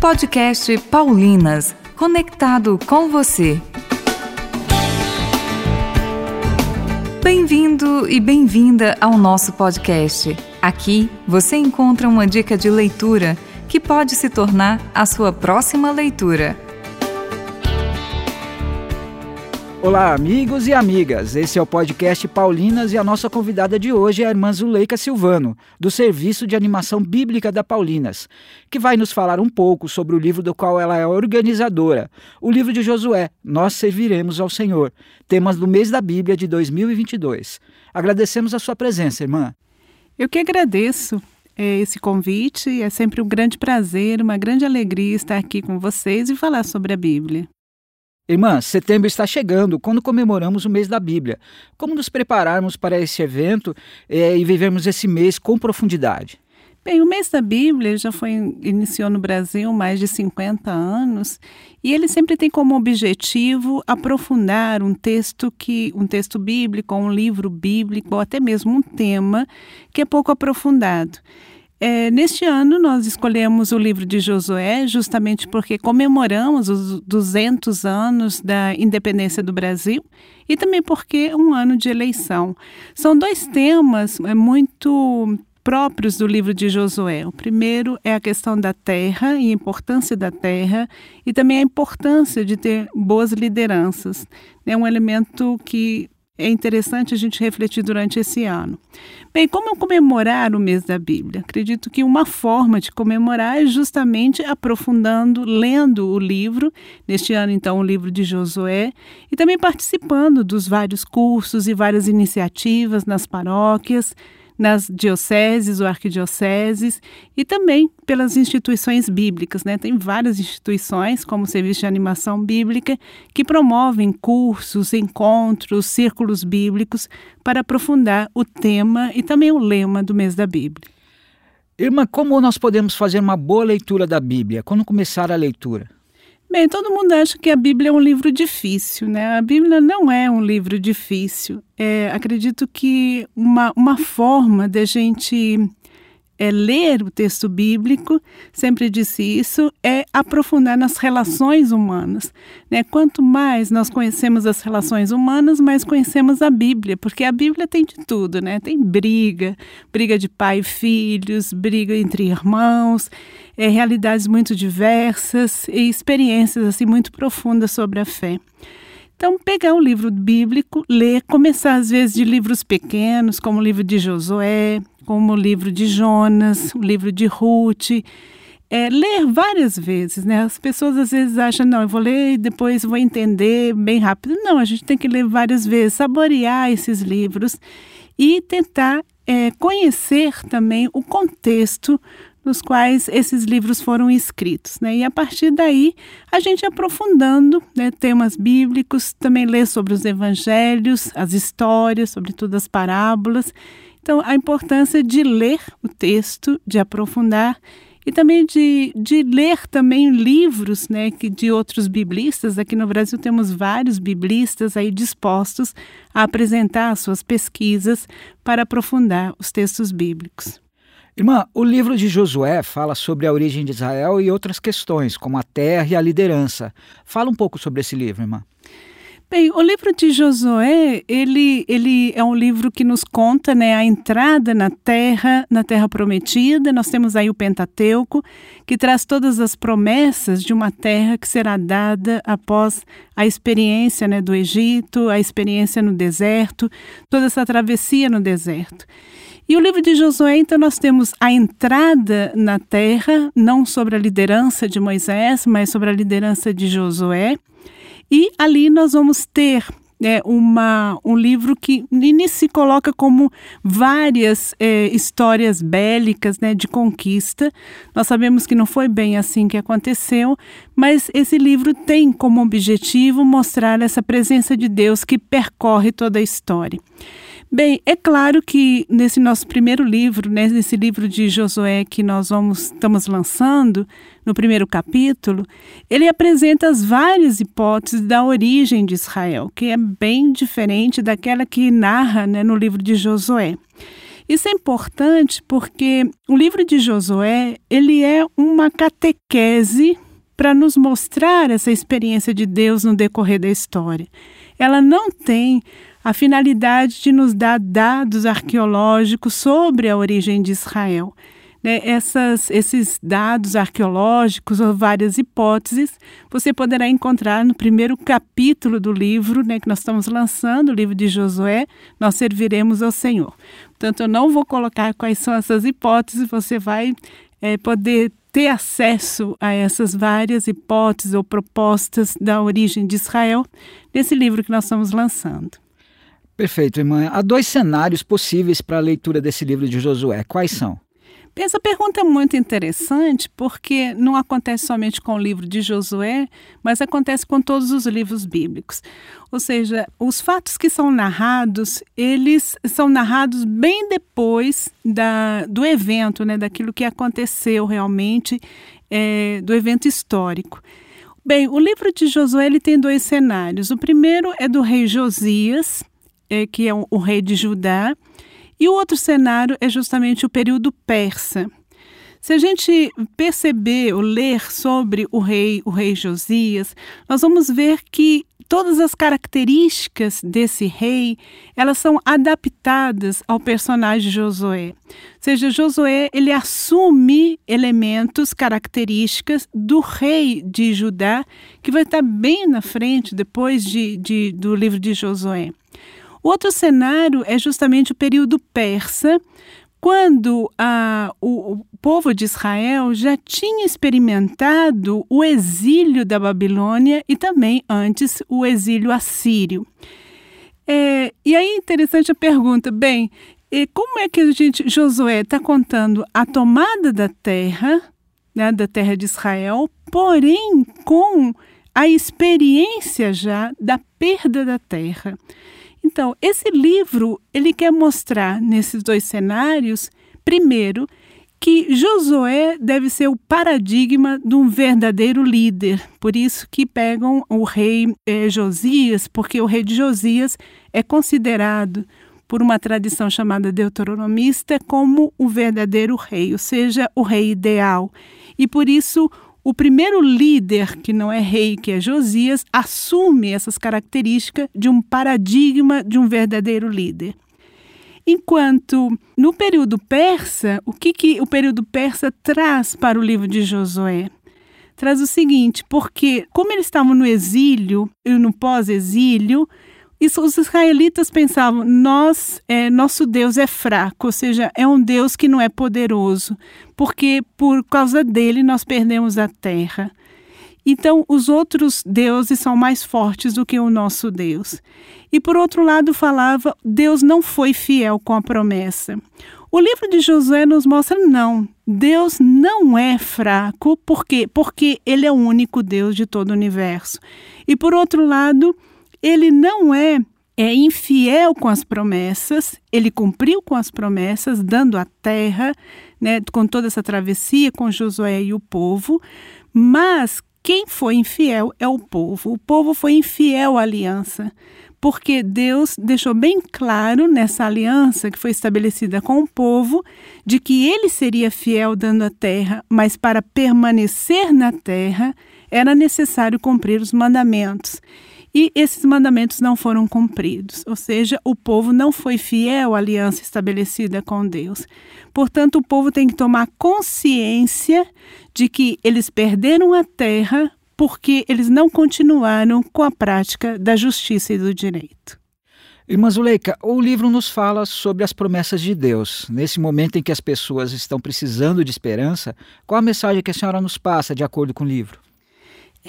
Podcast Paulinas, conectado com você. Bem-vindo e bem-vinda ao nosso podcast. Aqui você encontra uma dica de leitura que pode se tornar a sua próxima leitura. Olá, amigos e amigas. Esse é o podcast Paulinas e a nossa convidada de hoje é a irmã Zuleika Silvano, do Serviço de Animação Bíblica da Paulinas, que vai nos falar um pouco sobre o livro do qual ela é organizadora, o livro de Josué, Nós Serviremos ao Senhor, temas do mês da Bíblia de 2022. Agradecemos a sua presença, irmã. Eu que agradeço é, esse convite. É sempre um grande prazer, uma grande alegria estar aqui com vocês e falar sobre a Bíblia. Irmã, setembro está chegando, quando comemoramos o mês da Bíblia. Como nos prepararmos para esse evento é, e vivermos esse mês com profundidade? Bem, o mês da Bíblia já foi iniciou no Brasil mais de 50 anos e ele sempre tem como objetivo aprofundar um texto que um texto bíblico, um livro bíblico ou até mesmo um tema que é pouco aprofundado. É, neste ano, nós escolhemos o livro de Josué justamente porque comemoramos os 200 anos da independência do Brasil e também porque é um ano de eleição. São dois temas é, muito próprios do livro de Josué. O primeiro é a questão da terra e a importância da terra e também a importância de ter boas lideranças. É um elemento que é interessante a gente refletir durante esse ano. Bem, como comemorar o mês da Bíblia? Acredito que uma forma de comemorar é justamente aprofundando, lendo o livro, neste ano, então, o livro de Josué, e também participando dos vários cursos e várias iniciativas nas paróquias, nas dioceses ou arquidioceses e também pelas instituições bíblicas. Né? Tem várias instituições, como o Serviço de Animação Bíblica, que promovem cursos, encontros, círculos bíblicos para aprofundar o tema e também o lema do mês da Bíblia. Irmã, como nós podemos fazer uma boa leitura da Bíblia? Quando começar a leitura? Bem, todo mundo acha que a Bíblia é um livro difícil, né? A Bíblia não é um livro difícil. É, acredito que uma, uma forma de a gente é ler o texto bíblico, sempre disse isso, é aprofundar nas relações humanas. Né? Quanto mais nós conhecemos as relações humanas, mais conhecemos a Bíblia, porque a Bíblia tem de tudo, né? Tem briga, briga de pai e filhos, briga entre irmãos, é, realidades muito diversas e experiências assim muito profundas sobre a fé. Então, pegar um livro bíblico, ler, começar às vezes de livros pequenos, como o livro de Josué, como o livro de Jonas, o livro de Ruth. É, ler várias vezes, né? As pessoas às vezes acham, não, eu vou ler e depois vou entender bem rápido. Não, a gente tem que ler várias vezes, saborear esses livros e tentar é, conhecer também o contexto nos quais esses livros foram escritos. Né? E a partir daí, a gente aprofundando né, temas bíblicos, também lê sobre os evangelhos, as histórias, sobretudo as parábolas. Então, a importância de ler o texto, de aprofundar e também de, de ler também livros né, que, de outros biblistas. Aqui no Brasil temos vários biblistas aí dispostos a apresentar as suas pesquisas para aprofundar os textos bíblicos. Irmã, o livro de Josué fala sobre a origem de Israel e outras questões, como a terra e a liderança. Fala um pouco sobre esse livro, irmã. Bem, o livro de Josué, ele, ele é um livro que nos conta né, a entrada na terra, na terra prometida. Nós temos aí o Pentateuco, que traz todas as promessas de uma terra que será dada após a experiência né, do Egito, a experiência no deserto, toda essa travessia no deserto. E o livro de Josué, então, nós temos a entrada na terra, não sobre a liderança de Moisés, mas sobre a liderança de Josué. E ali nós vamos ter é, uma, um livro que se coloca como várias é, histórias bélicas né, de conquista. Nós sabemos que não foi bem assim que aconteceu, mas esse livro tem como objetivo mostrar essa presença de Deus que percorre toda a história. Bem, é claro que nesse nosso primeiro livro, né, nesse livro de Josué que nós vamos estamos lançando, no primeiro capítulo, ele apresenta as várias hipóteses da origem de Israel, que é bem diferente daquela que narra né, no livro de Josué. Isso é importante porque o livro de Josué, ele é uma catequese para nos mostrar essa experiência de Deus no decorrer da história. Ela não tem a finalidade de nos dar dados arqueológicos sobre a origem de Israel. Né, essas, esses dados arqueológicos ou várias hipóteses você poderá encontrar no primeiro capítulo do livro né, que nós estamos lançando, o livro de Josué, Nós Serviremos ao Senhor. Portanto, eu não vou colocar quais são essas hipóteses, você vai é, poder ter acesso a essas várias hipóteses ou propostas da origem de Israel nesse livro que nós estamos lançando. Perfeito, irmã. Há dois cenários possíveis para a leitura desse livro de Josué. Quais são? Essa pergunta é muito interessante porque não acontece somente com o livro de Josué, mas acontece com todos os livros bíblicos. Ou seja, os fatos que são narrados, eles são narrados bem depois da, do evento, né, daquilo que aconteceu realmente, é, do evento histórico. Bem, o livro de Josué ele tem dois cenários. O primeiro é do rei Josias, é, que é o, o rei de Judá, e o outro cenário é justamente o período persa. Se a gente perceber ou ler sobre o rei, o rei Josias, nós vamos ver que todas as características desse rei, elas são adaptadas ao personagem Josué. Ou seja, Josué, ele assume elementos, características do rei de Judá, que vai estar bem na frente depois de, de do livro de Josué. O outro cenário é justamente o período persa, quando a, o, o, povo de Israel já tinha experimentado o exílio da Babilônia e também antes o exílio assírio. É, e aí é interessante a pergunta, bem, como é que a gente, Josué está contando a tomada da terra, né, da terra de Israel, porém com a experiência já da perda da terra. Então, esse livro, ele quer mostrar nesses dois cenários, primeiro, que Josué deve ser o paradigma de um verdadeiro líder. Por isso que pegam o rei eh, Josias, porque o rei de Josias é considerado por uma tradição chamada deuteronomista como o verdadeiro rei, ou seja, o rei ideal. E por isso o primeiro líder, que não é rei, que é Josias, assume essas características de um paradigma de um verdadeiro líder. Enquanto no período persa, o que, que o período persa traz para o livro de Josué? Traz o seguinte, porque como eles estavam no exílio e no pós-exílio, isso, os israelitas pensavam: nós, é, nosso Deus é fraco, ou seja, é um Deus que não é poderoso, porque por causa dele nós perdemos a terra. Então, os outros deuses são mais fortes do que o nosso Deus. E por outro lado, falava: Deus não foi fiel com a promessa. O livro de Josué nos mostra não, Deus não é fraco, por quê? Porque ele é o único Deus de todo o universo. E por outro lado, ele não é, é infiel com as promessas, ele cumpriu com as promessas, dando a terra, né, com toda essa travessia com Josué e o povo, mas quem foi infiel é o povo. O povo foi infiel à aliança, porque Deus deixou bem claro nessa aliança que foi estabelecida com o povo de que ele seria fiel dando a terra, mas para permanecer na terra era necessário cumprir os mandamentos e esses mandamentos não foram cumpridos, ou seja, o povo não foi fiel à aliança estabelecida com Deus. Portanto, o povo tem que tomar consciência de que eles perderam a terra porque eles não continuaram com a prática da justiça e do direito. Irmã Zuleika, o livro nos fala sobre as promessas de Deus. Nesse momento em que as pessoas estão precisando de esperança, qual a mensagem que a senhora nos passa de acordo com o livro?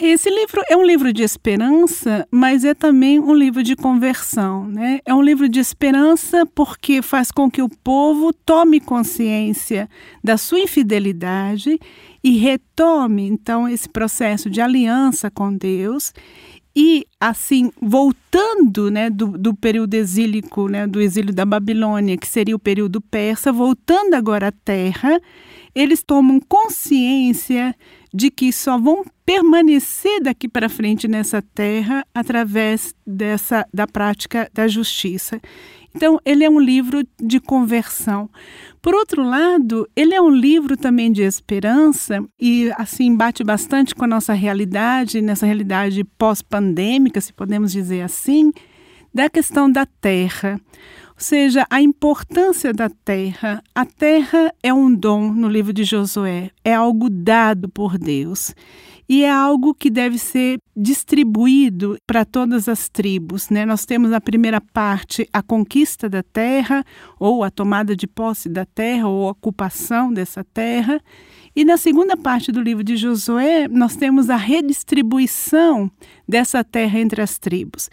Esse livro é um livro de esperança, mas é também um livro de conversão. Né? É um livro de esperança porque faz com que o povo tome consciência da sua infidelidade e retome, então, esse processo de aliança com Deus e assim voltando né, do, do, período exílico, né, do exílio da Babilônia, que seria o período persa, voltando agora à terra, eles tomam consciência de que só vão permanecer daqui para frente nessa terra através dessa da prática da justiça. Então, ele é um livro de conversão. Por outro lado, ele é um livro também de esperança e assim bate bastante com a nossa realidade, nessa realidade pós-pandêmica, se podemos dizer assim, da questão da terra. Ou seja, a importância da terra. A terra é um dom no livro de Josué, é algo dado por Deus e é algo que deve ser distribuído para todas as tribos. Né? Nós temos na primeira parte a conquista da terra, ou a tomada de posse da terra, ou a ocupação dessa terra. E na segunda parte do livro de Josué, nós temos a redistribuição dessa terra entre as tribos.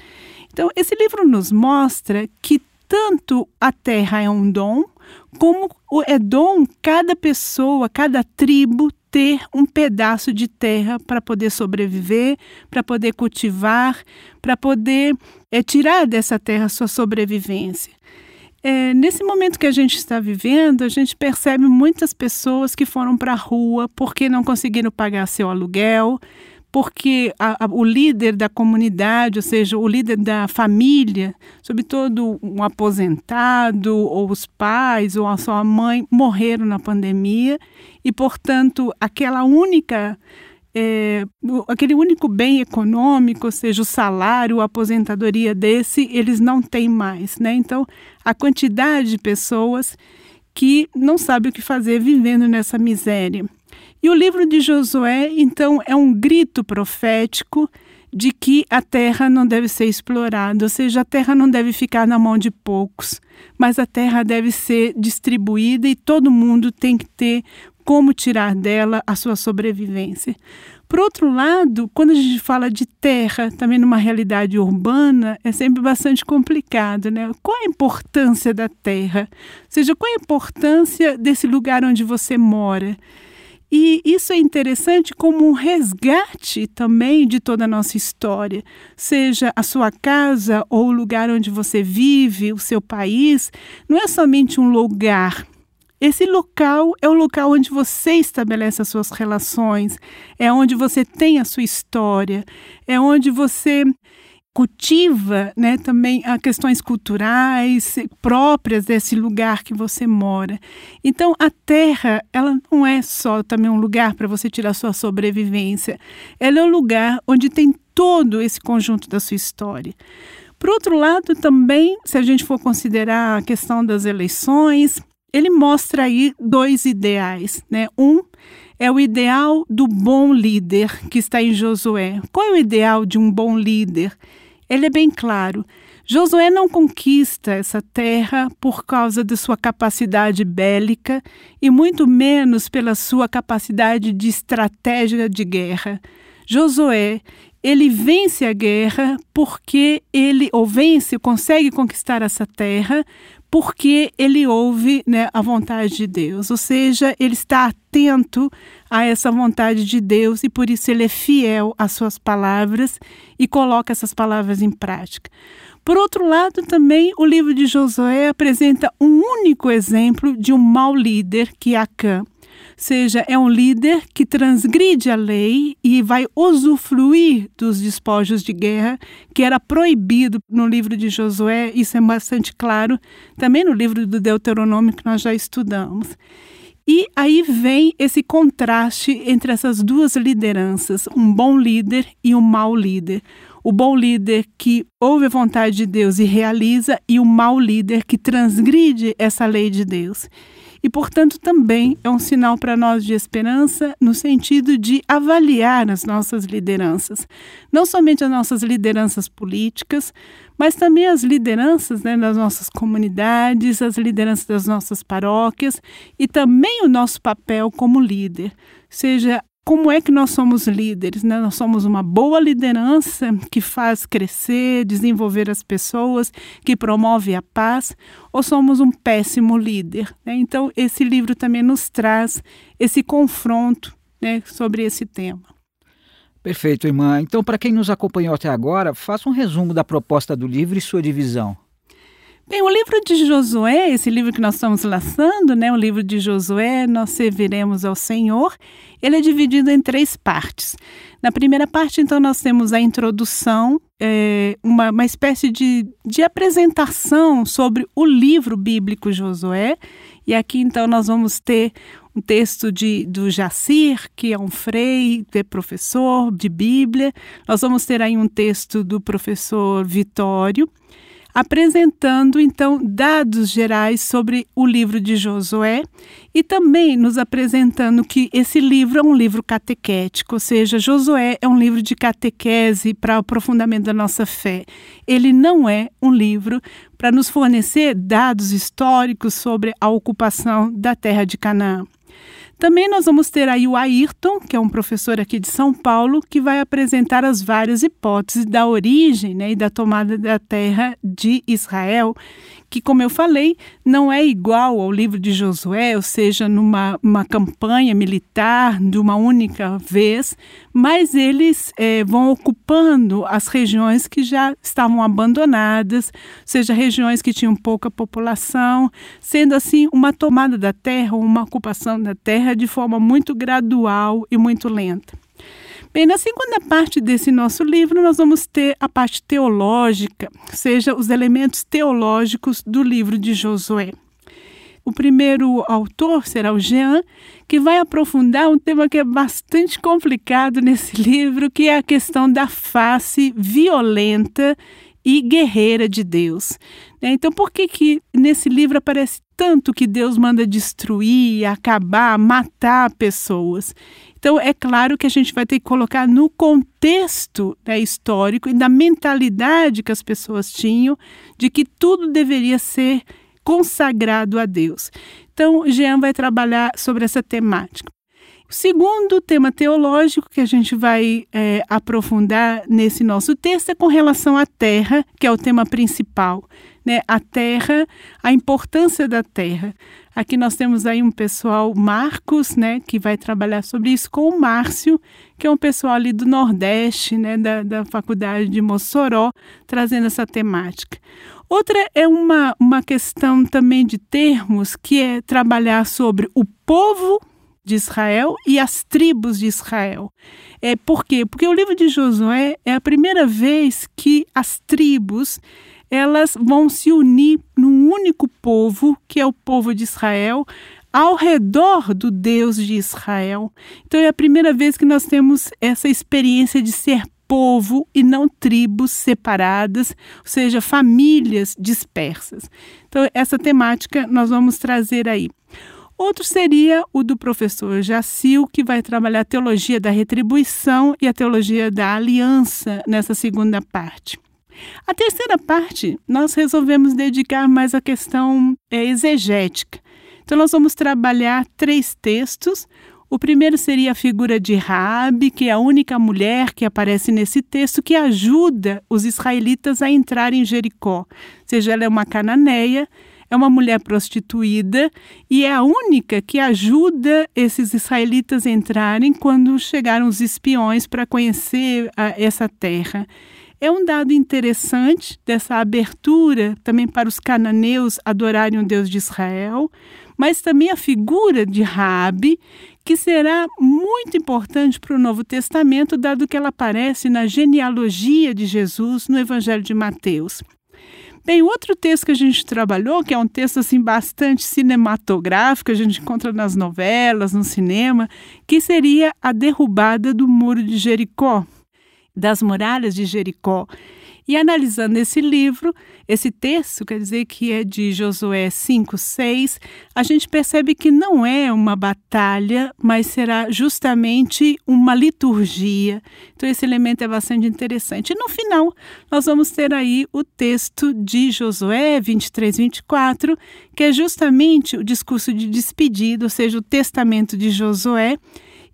Então, esse livro nos mostra que tanto a terra é um dom, como é dom cada pessoa, cada tribo ter um pedaço de terra para poder sobreviver, para poder cultivar, para poder é, tirar dessa terra sua sobrevivência. É, nesse momento que a gente está vivendo, a gente percebe muitas pessoas que foram para a rua porque não conseguiram pagar seu aluguel, porque a, a, o líder da comunidade, ou seja, o líder da família, sobretudo um aposentado, ou os pais, ou a sua mãe, morreram na pandemia e, portanto, aquela única. É, aquele único bem econômico, ou seja, o salário, a aposentadoria desse, eles não têm mais. Né? Então, a quantidade de pessoas que não sabem o que fazer vivendo nessa miséria. E o livro de Josué, então, é um grito profético de que a terra não deve ser explorada, ou seja, a terra não deve ficar na mão de poucos, mas a terra deve ser distribuída e todo mundo tem que ter como tirar dela a sua sobrevivência. Por outro lado, quando a gente fala de terra, também numa realidade urbana, é sempre bastante complicado, né? Qual a importância da terra? Ou seja, qual a importância desse lugar onde você mora? E isso é interessante como um resgate também de toda a nossa história, seja a sua casa ou o lugar onde você vive, o seu país, não é somente um lugar. Esse local é o local onde você estabelece as suas relações, é onde você tem a sua história, é onde você cultiva né, também as questões culturais próprias desse lugar que você mora. Então, a terra, ela não é só também um lugar para você tirar sua sobrevivência, ela é um lugar onde tem todo esse conjunto da sua história. Por outro lado, também, se a gente for considerar a questão das eleições, ele mostra aí dois ideais, né? Um é o ideal do bom líder que está em Josué. Qual é o ideal de um bom líder? Ele é bem claro. Josué não conquista essa terra por causa de sua capacidade bélica e muito menos pela sua capacidade de estratégia de guerra. Josué, ele vence a guerra porque ele ou vence, consegue conquistar essa terra porque ele ouve né, a vontade de Deus, ou seja, ele está atento a essa vontade de Deus e por isso ele é fiel às suas palavras e coloca essas palavras em prática. Por outro lado, também o livro de Josué apresenta um único exemplo de um mau líder, que é Acã seja, é um líder que transgride a lei e vai usufruir dos despojos de guerra, que era proibido no livro de Josué, isso é bastante claro, também no livro do Deuteronômio que nós já estudamos. E aí vem esse contraste entre essas duas lideranças, um bom líder e um mau líder. O bom líder que ouve a vontade de Deus e realiza, e o mau líder que transgride essa lei de Deus e, portanto, também é um sinal para nós de esperança no sentido de avaliar as nossas lideranças, não somente as nossas lideranças políticas, mas também as lideranças né, das nossas comunidades, as lideranças das nossas paróquias e também o nosso papel como líder, seja como é que nós somos líderes? Né? Nós somos uma boa liderança que faz crescer, desenvolver as pessoas, que promove a paz, ou somos um péssimo líder? Né? Então, esse livro também nos traz esse confronto né, sobre esse tema. Perfeito, irmã. Então, para quem nos acompanhou até agora, faça um resumo da proposta do livro e sua divisão. Bem, o livro de Josué, esse livro que nós estamos lançando, né, o livro de Josué, nós serviremos ao Senhor, ele é dividido em três partes. Na primeira parte, então, nós temos a introdução é, uma, uma espécie de, de apresentação sobre o livro bíblico Josué. E aqui então nós vamos ter um texto de, do Jacir, que é um frei, é professor de Bíblia. Nós vamos ter aí um texto do professor Vitório apresentando então dados gerais sobre o livro de Josué e também nos apresentando que esse livro é um livro catequético, ou seja, Josué é um livro de catequese para o aprofundamento da nossa fé. Ele não é um livro para nos fornecer dados históricos sobre a ocupação da terra de Canaã. Também nós vamos ter aí o Ayrton, que é um professor aqui de São Paulo, que vai apresentar as várias hipóteses da origem né, e da tomada da terra de Israel que, como eu falei, não é igual ao livro de Josué, ou seja, numa uma campanha militar de uma única vez, mas eles é, vão ocupando as regiões que já estavam abandonadas, seja, regiões que tinham pouca população, sendo assim uma tomada da terra, uma ocupação da terra de forma muito gradual e muito lenta. Bem, na segunda parte desse nosso livro, nós vamos ter a parte teológica, seja, os elementos teológicos do livro de Josué. O primeiro autor será o Jean, que vai aprofundar um tema que é bastante complicado nesse livro, que é a questão da face violenta e guerreira de Deus. Né? Então, por que, que nesse livro aparece tanto que Deus manda destruir, acabar, matar pessoas? Então, é claro que a gente vai ter que colocar no contexto né, histórico e da mentalidade que as pessoas tinham de que tudo deveria ser consagrado a Deus. Então, Jean vai trabalhar sobre essa temática. O segundo tema teológico que a gente vai é, aprofundar nesse nosso texto é com relação à terra, que é o tema principal. Né? A terra, a importância da terra. Aqui nós temos aí um pessoal, Marcos, né, que vai trabalhar sobre isso, com o Márcio, que é um pessoal ali do Nordeste, né, da, da Faculdade de Mossoró, trazendo essa temática. Outra é uma, uma questão também de termos, que é trabalhar sobre o povo de Israel e as tribos de Israel. É, por quê? Porque o livro de Josué é a primeira vez que as tribos elas vão se unir num único povo, que é o povo de Israel, ao redor do Deus de Israel. Então é a primeira vez que nós temos essa experiência de ser povo e não tribos separadas, ou seja, famílias dispersas. Então essa temática nós vamos trazer aí. Outro seria o do professor Jacil, que vai trabalhar a teologia da retribuição e a teologia da aliança nessa segunda parte. A terceira parte, nós resolvemos dedicar mais à questão é, exegética. Então, nós vamos trabalhar três textos. O primeiro seria a figura de Raabe, que é a única mulher que aparece nesse texto que ajuda os israelitas a entrar em Jericó. Ou seja, ela é uma cananeia, é uma mulher prostituída e é a única que ajuda esses israelitas a entrarem quando chegaram os espiões para conhecer a, essa terra. É um dado interessante dessa abertura também para os cananeus adorarem o Deus de Israel, mas também a figura de Raabe, que será muito importante para o Novo Testamento, dado que ela aparece na genealogia de Jesus no Evangelho de Mateus. Bem, outro texto que a gente trabalhou, que é um texto assim bastante cinematográfico, a gente encontra nas novelas, no cinema, que seria a derrubada do muro de Jericó das muralhas de Jericó. E analisando esse livro, esse texto, quer dizer que é de Josué 5, 6, a gente percebe que não é uma batalha, mas será justamente uma liturgia. Então, esse elemento é bastante interessante. E no final, nós vamos ter aí o texto de Josué 23, 24, que é justamente o discurso de despedida, ou seja, o testamento de Josué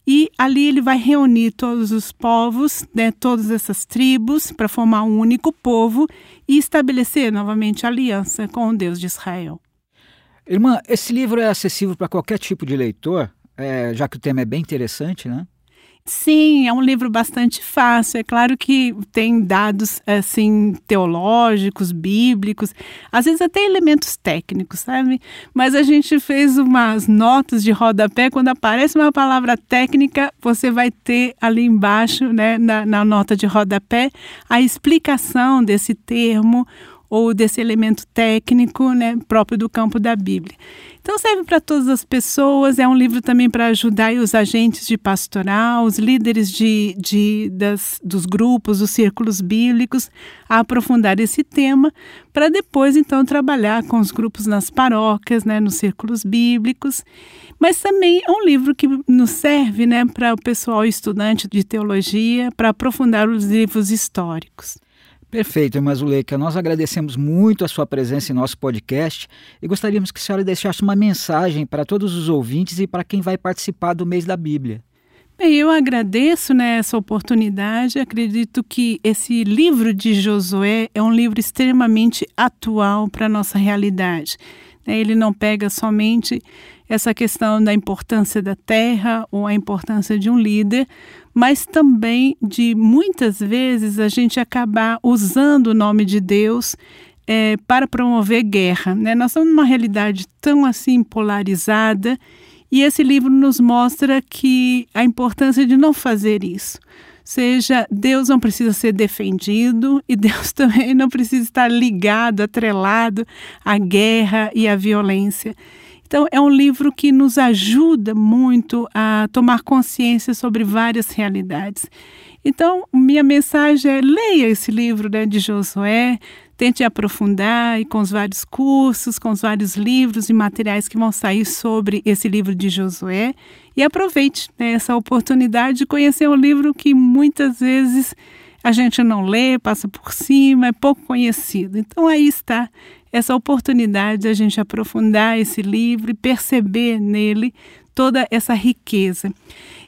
e ali ele vai reunir todos os povos, né, todas essas tribos, para formar um único povo e estabelecer novamente aliança com o Deus de Israel. Irmã, esse livro é acessível para qualquer tipo de leitor, é, já que o tema é bem interessante, né? Sim, é um livro bastante fácil. É claro que tem dados assim teológicos, bíblicos, às vezes até elementos técnicos, sabe? Mas a gente fez umas notas de rodapé. Quando aparece uma palavra técnica, você vai ter ali embaixo, né, na, na nota de rodapé, a explicação desse termo, ou desse elemento técnico né, próprio do campo da Bíblia. Então serve para todas as pessoas, é um livro também para ajudar os agentes de pastoral, os líderes de, de, das, dos grupos, dos círculos bíblicos, a aprofundar esse tema, para depois então trabalhar com os grupos nas paróquias, né, nos círculos bíblicos. Mas também é um livro que nos serve né, para o pessoal estudante de teologia, para aprofundar os livros históricos. Perfeito, irmã Zuleika. Nós agradecemos muito a sua presença em nosso podcast e gostaríamos que a senhora deixasse uma mensagem para todos os ouvintes e para quem vai participar do mês da Bíblia. Bem, eu agradeço né, essa oportunidade. Acredito que esse livro de Josué é um livro extremamente atual para a nossa realidade. Né. Ele não pega somente essa questão da importância da terra ou a importância de um líder, mas também de muitas vezes a gente acabar usando o nome de Deus é, para promover guerra. Né? Nós estamos numa realidade tão assim polarizada e esse livro nos mostra que a importância de não fazer isso. Seja, Deus não precisa ser defendido e Deus também não precisa estar ligado, atrelado à guerra e à violência. Então, é um livro que nos ajuda muito a tomar consciência sobre várias realidades. Então, minha mensagem é: leia esse livro né, de Josué, tente aprofundar e com os vários cursos, com os vários livros e materiais que vão sair sobre esse livro de Josué e aproveite né, essa oportunidade de conhecer um livro que muitas vezes a gente não lê, passa por cima, é pouco conhecido. Então aí está essa oportunidade de a gente aprofundar esse livro e perceber nele toda essa riqueza.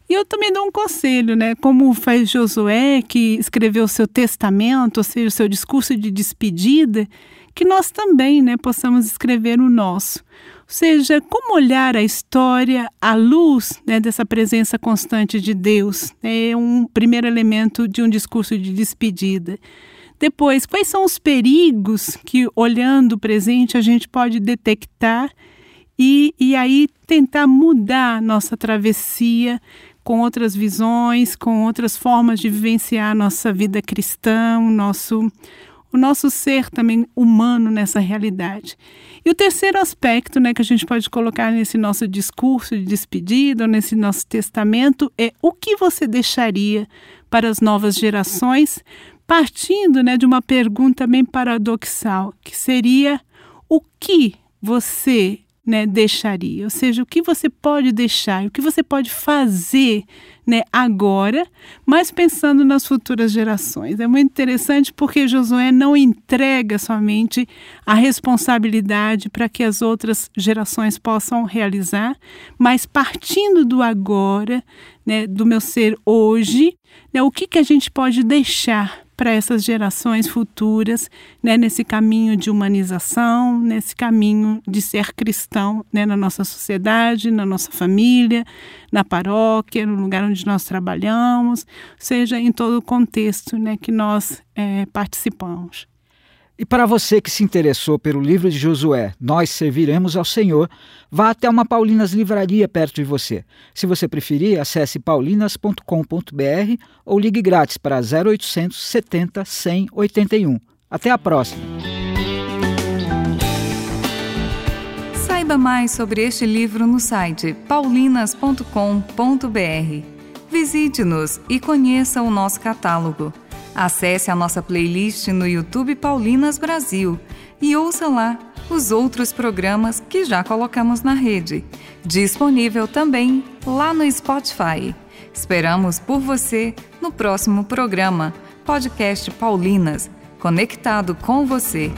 E eu também dou um conselho, né? Como faz Josué, que escreveu o seu testamento, ou seja, o seu discurso de despedida, que nós também né, possamos escrever o nosso. Ou seja, como olhar a história à luz né, dessa presença constante de Deus. É um primeiro elemento de um discurso de despedida. Depois, quais são os perigos que, olhando o presente, a gente pode detectar e, e aí tentar mudar nossa travessia com outras visões, com outras formas de vivenciar nossa vida cristã, o nosso, o nosso ser também humano nessa realidade. E o terceiro aspecto né, que a gente pode colocar nesse nosso discurso de despedida, nesse nosso testamento, é o que você deixaria para as novas gerações partindo né, de uma pergunta bem paradoxal, que seria o que você né, deixaria? Ou seja, o que você pode deixar, o que você pode fazer né, agora, mas pensando nas futuras gerações. É muito interessante porque Josué não entrega somente a responsabilidade para que as outras gerações possam realizar, mas partindo do agora, né, do meu ser hoje, né, o que, que a gente pode deixar para essas gerações futuras, né, nesse caminho de humanização, nesse caminho de ser cristão né, na nossa sociedade, na nossa família, na paróquia, no lugar onde nós trabalhamos, seja em todo o contexto né, que nós é, participamos. E para você que se interessou pelo livro de Josué, Nós Serviremos ao Senhor, vá até uma Paulinas Livraria perto de você. Se você preferir, acesse paulinas.com.br ou ligue grátis para 0800 70 100 81. Até a próxima! Saiba mais sobre este livro no site paulinas.com.br. Visite-nos e conheça o nosso catálogo. Acesse a nossa playlist no YouTube Paulinas Brasil e ouça lá os outros programas que já colocamos na rede. Disponível também lá no Spotify. Esperamos por você no próximo programa, Podcast Paulinas, conectado com você.